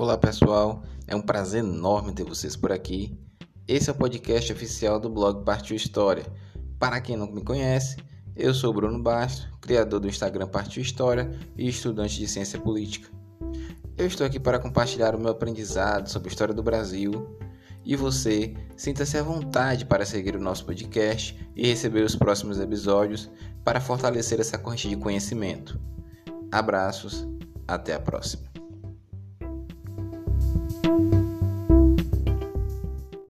Olá pessoal, é um prazer enorme ter vocês por aqui. Esse é o podcast oficial do blog Partiu História. Para quem não me conhece, eu sou Bruno Bastos, criador do Instagram Partiu História e estudante de Ciência Política. Eu estou aqui para compartilhar o meu aprendizado sobre a história do Brasil e você sinta-se à vontade para seguir o nosso podcast e receber os próximos episódios para fortalecer essa corrente de conhecimento. Abraços, até a próxima.